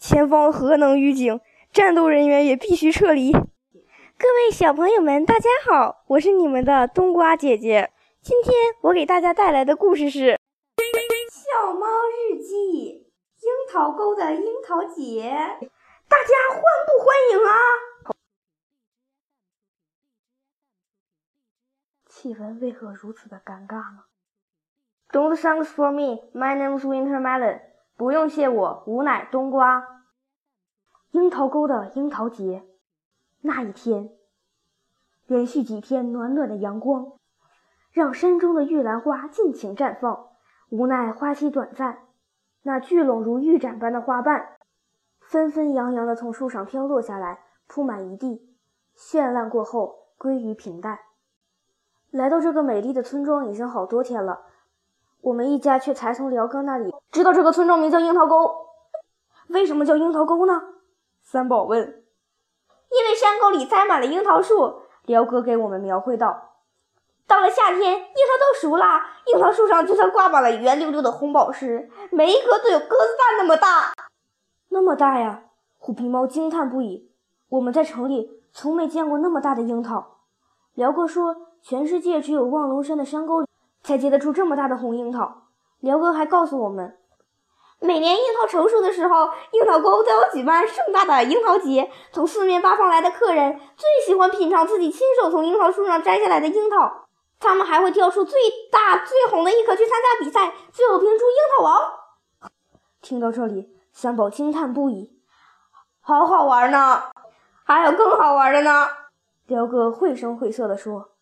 前方核能预警，战斗人员也必须撤离。各位小朋友们，大家好，我是你们的冬瓜姐姐。今天我给大家带来的故事是《笑猫日记》——樱桃沟的樱桃节。大家欢不欢迎啊？气氛为何如此的尴尬呢？Don't thanks for me. My name's Winter Melon. 不用谢我，吾乃冬瓜。樱桃沟的樱桃节，那一天，连续几天暖暖的阳光，让山中的玉兰花尽情绽放。无奈花期短暂，那聚拢如玉盏般的花瓣，纷纷扬扬地从树上飘落下来，铺满一地。绚烂过后，归于平淡。来到这个美丽的村庄已经好多天了。我们一家却才从辽哥那里知道这个村庄名叫樱桃沟。为什么叫樱桃沟呢？三宝问。因为山沟里栽满了樱桃树。辽哥给我们描绘道。到了夏天，樱桃都熟了，樱桃树上就像挂满了圆溜溜的红宝石，每一颗都有鸽子蛋那么大。那么大呀！虎皮猫惊叹不已。我们在城里从没见过那么大的樱桃。辽哥说，全世界只有望龙山的山沟里。才结得出这么大的红樱桃。辽哥还告诉我们，每年樱桃成熟的时候，樱桃沟都要举办盛大的樱桃节。从四面八方来的客人最喜欢品尝自己亲手从樱桃树上摘下来的樱桃。他们还会挑出最大最红的一颗去参加比赛，最后评出樱桃王。听到这里，三宝惊叹不已：“好好玩呢！还有更好玩的呢！”辽哥绘声绘色地说。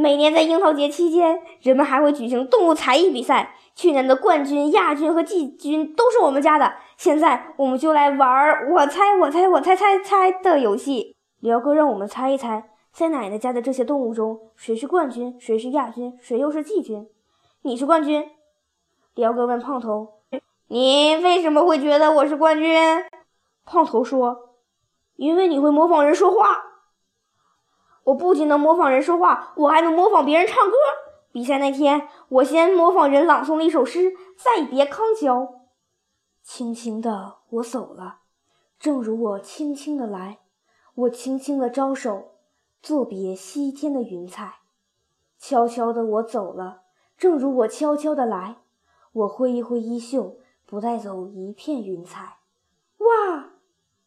每年在樱桃节期间，人们还会举行动物才艺比赛。去年的冠军、亚军和季军都是我们家的。现在，我们就来玩我猜我猜我猜猜猜的游戏。辽哥让我们猜一猜，在奶奶家的这些动物中，谁是冠军，谁是亚军，谁又是季军？你是冠军。辽哥问胖头：“你为什么会觉得我是冠军？”胖头说：“因为你会模仿人说话。”我不仅能模仿人说话，我还能模仿别人唱歌。比赛那天，我先模仿人朗诵了一首诗：“再别康桥，轻轻的我走了，正如我轻轻的来，我轻轻的招手，作别西天的云彩。悄悄的我走了，正如我悄悄的来，我挥一挥衣袖，不带走一片云彩。”哇！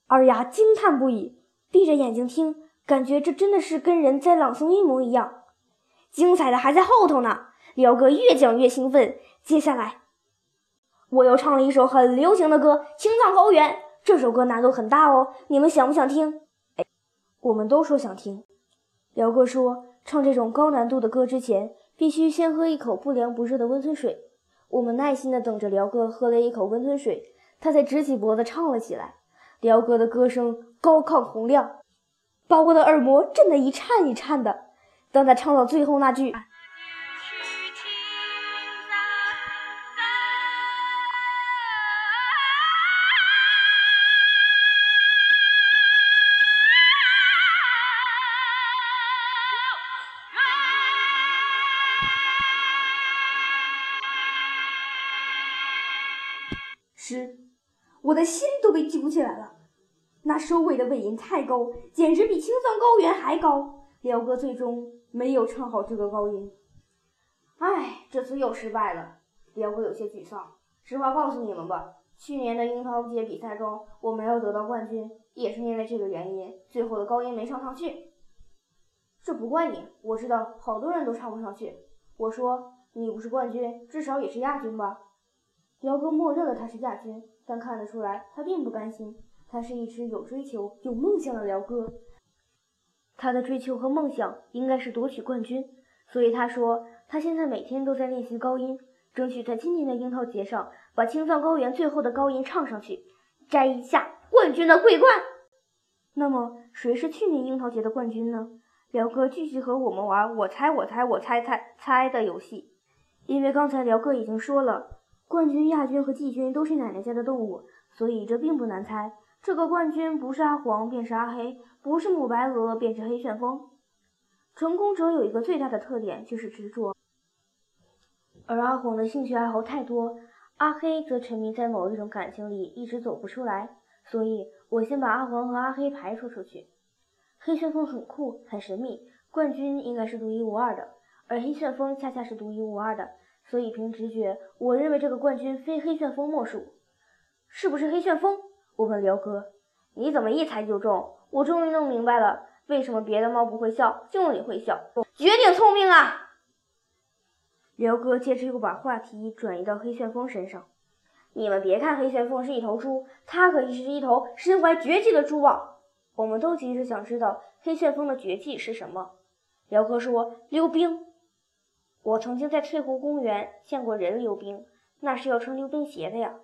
二丫惊叹不已，闭着眼睛听。感觉这真的是跟人在朗诵一模一样，精彩的还在后头呢。辽哥越讲越兴奋，接下来我又唱了一首很流行的歌《青藏高原》。这首歌难度很大哦，你们想不想听？哎，我们都说想听。辽哥说，唱这种高难度的歌之前，必须先喝一口不凉不热的温吞水。我们耐心地等着辽哥喝了一口温吞水，他才直起脖子唱了起来。辽哥的歌声高亢洪亮。把我的耳膜震得一颤一颤的。当他唱到最后那句时，我的心都被揪起来了。那收尾的尾音太高，简直比青藏高原还高。辽哥最终没有唱好这个高音，唉，这次又失败了。辽哥有些沮丧。实话告诉你们吧，去年的樱桃节比赛中，我没有得到冠军，也是因为这个原因，最后的高音没唱上去。这不怪你，我知道好多人都唱不上去。我说你不是冠军，至少也是亚军吧？辽哥默认了他是亚军，但看得出来他并不甘心。他是一只有追求、有梦想的辽哥，他的追求和梦想应该是夺取冠军，所以他说他现在每天都在练习高音，争取在今年的樱桃节上把青藏高原最后的高音唱上去，摘一下冠军的桂冠。那么谁是去年樱桃节的冠军呢？辽哥继续和我们玩我猜我猜我猜猜猜的游戏，因为刚才辽哥已经说了，冠军、亚军和季军都是奶奶家的动物，所以这并不难猜。这个冠军不是阿黄便是阿黑，不是母白鹅便是黑旋风。成功者有一个最大的特点就是执着，而阿黄的兴趣爱好太多，阿黑则沉迷在某一种感情里一直走不出来。所以我先把阿黄和阿黑排除出去。黑旋风很酷，很神秘，冠军应该是独一无二的，而黑旋风恰恰是独一无二的，所以凭直觉，我认为这个冠军非黑旋风莫属。是不是黑旋风？我问辽哥。你怎么一猜就中？我终于弄明白了，为什么别的猫不会笑，就你会笑，绝顶聪明啊！辽哥接着又把话题转移到黑旋风身上。你们别看黑旋风是一头猪，它可是一头身怀绝技的猪啊！我们都急着想知道黑旋风的绝技是什么。辽哥说：“溜冰。”我曾经在翠湖公园见过人溜冰，那是要穿溜冰鞋的呀。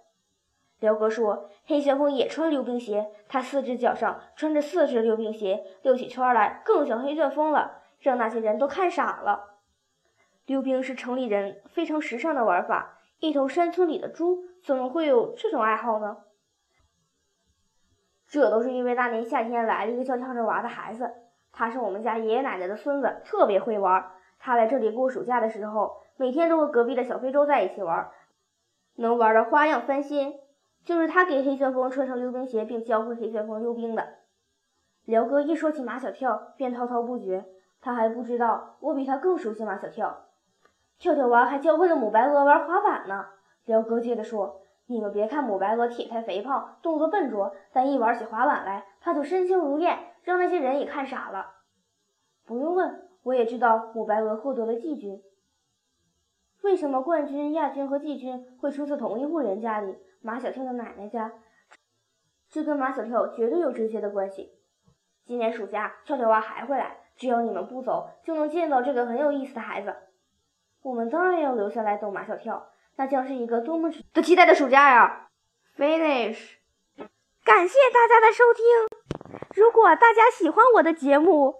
辽哥说：“黑旋风也穿溜冰鞋，他四只脚上穿着四只溜冰鞋，溜起圈来更像黑旋风了，让那些人都看傻了。”溜冰是城里人非常时尚的玩法，一头山村里的猪怎么会有这种爱好呢？这都是因为那年夏天来了一个叫跳着娃的孩子，他是我们家爷爷奶奶的孙子，特别会玩。他来这里过暑假的时候，每天都和隔壁的小非洲在一起玩，能玩的花样翻新。就是他给黑旋风穿上溜冰鞋，并教会黑旋风溜冰的。辽哥一说起马小跳，便滔滔不绝。他还不知道我比他更熟悉马小跳。跳跳娃还教会了母白鹅玩滑板呢。辽哥接着说：“你们别看母白鹅体态肥胖，动作笨拙，但一玩起滑板来，他就身轻如燕，让那些人也看傻了。不用问，我也知道母白鹅获得了季军。为什么冠军、亚军和季军会出自同一户人家里？马小跳的奶奶家。这跟马小跳绝对有直接的关系。今年暑假，跳跳娃还会来，只要你们不走，就能见到这个很有意思的孩子。”我们当然要留下来逗马小跳，那将是一个多么值得期待的暑假呀！Finish，感谢大家的收听。如果大家喜欢我的节目，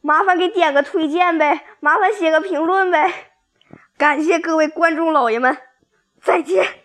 麻烦给点个推荐呗，麻烦写个评论呗。感谢各位观众老爷们，再见。